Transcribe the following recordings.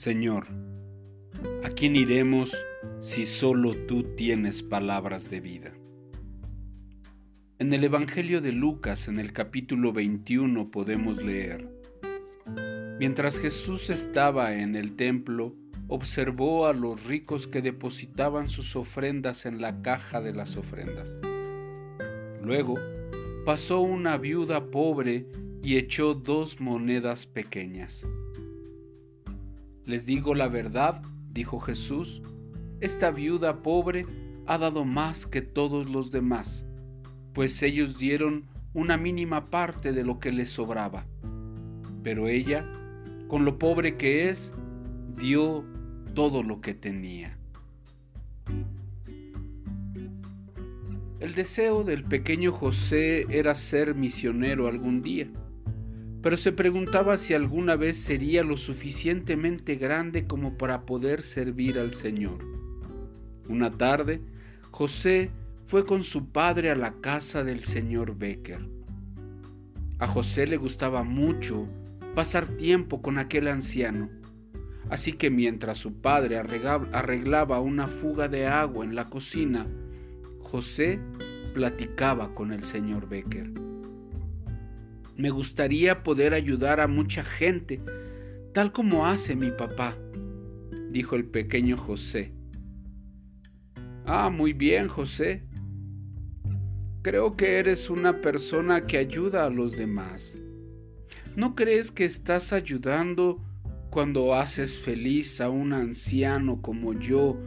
Señor, ¿a quién iremos si solo tú tienes palabras de vida? En el Evangelio de Lucas, en el capítulo 21, podemos leer, Mientras Jesús estaba en el templo, observó a los ricos que depositaban sus ofrendas en la caja de las ofrendas. Luego pasó una viuda pobre y echó dos monedas pequeñas. Les digo la verdad, dijo Jesús, esta viuda pobre ha dado más que todos los demás, pues ellos dieron una mínima parte de lo que les sobraba. Pero ella, con lo pobre que es, dio todo lo que tenía. El deseo del pequeño José era ser misionero algún día, pero se preguntaba si alguna vez sería lo suficientemente grande como para poder servir al Señor. Una tarde, José fue con su padre a la casa del señor Becker. A José le gustaba mucho pasar tiempo con aquel anciano, así que mientras su padre arreglaba una fuga de agua en la cocina, José platicaba con el señor Becker. Me gustaría poder ayudar a mucha gente, tal como hace mi papá, dijo el pequeño José. Ah, muy bien, José. Creo que eres una persona que ayuda a los demás. ¿No crees que estás ayudando cuando haces feliz a un anciano como yo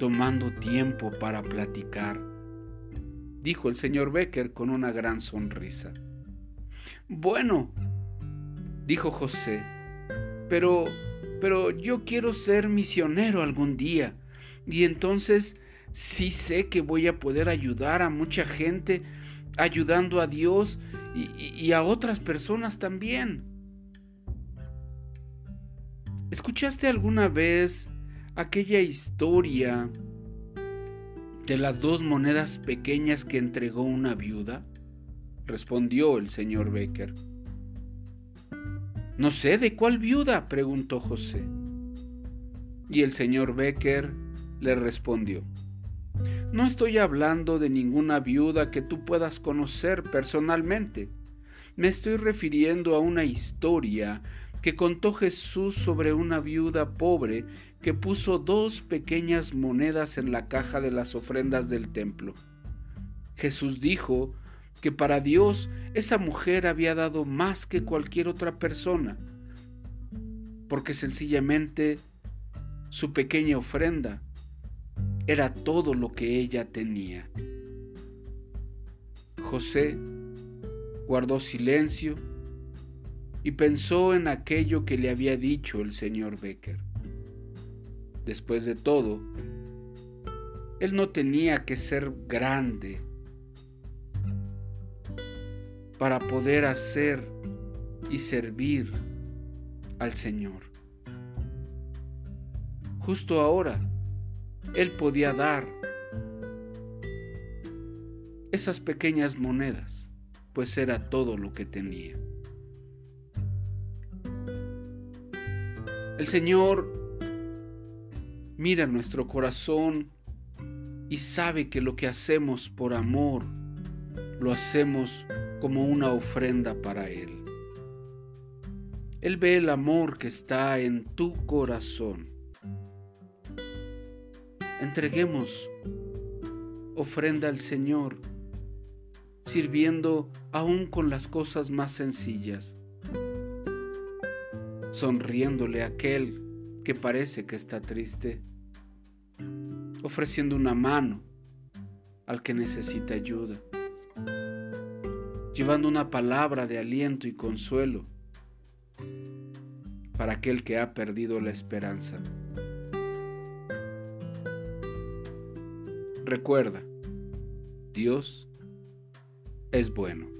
tomando tiempo para platicar? dijo el señor Becker con una gran sonrisa. Bueno, dijo José, pero, pero yo quiero ser misionero algún día, y entonces sí sé que voy a poder ayudar a mucha gente, ayudando a Dios y, y a otras personas también. ¿Escuchaste alguna vez aquella historia de las dos monedas pequeñas que entregó una viuda? Respondió el señor Becker. No sé de cuál viuda, preguntó José. Y el señor Becker le respondió. No estoy hablando de ninguna viuda que tú puedas conocer personalmente. Me estoy refiriendo a una historia que contó Jesús sobre una viuda pobre que puso dos pequeñas monedas en la caja de las ofrendas del templo. Jesús dijo que para Dios esa mujer había dado más que cualquier otra persona, porque sencillamente su pequeña ofrenda era todo lo que ella tenía. José guardó silencio y pensó en aquello que le había dicho el señor Becker. Después de todo, él no tenía que ser grande para poder hacer y servir al Señor. Justo ahora, Él podía dar esas pequeñas monedas, pues era todo lo que tenía. El Señor mira nuestro corazón y sabe que lo que hacemos por amor lo hacemos como una ofrenda para Él. Él ve el amor que está en tu corazón. Entreguemos ofrenda al Señor, sirviendo aún con las cosas más sencillas, sonriéndole a aquel que parece que está triste ofreciendo una mano al que necesita ayuda, llevando una palabra de aliento y consuelo para aquel que ha perdido la esperanza. Recuerda, Dios es bueno.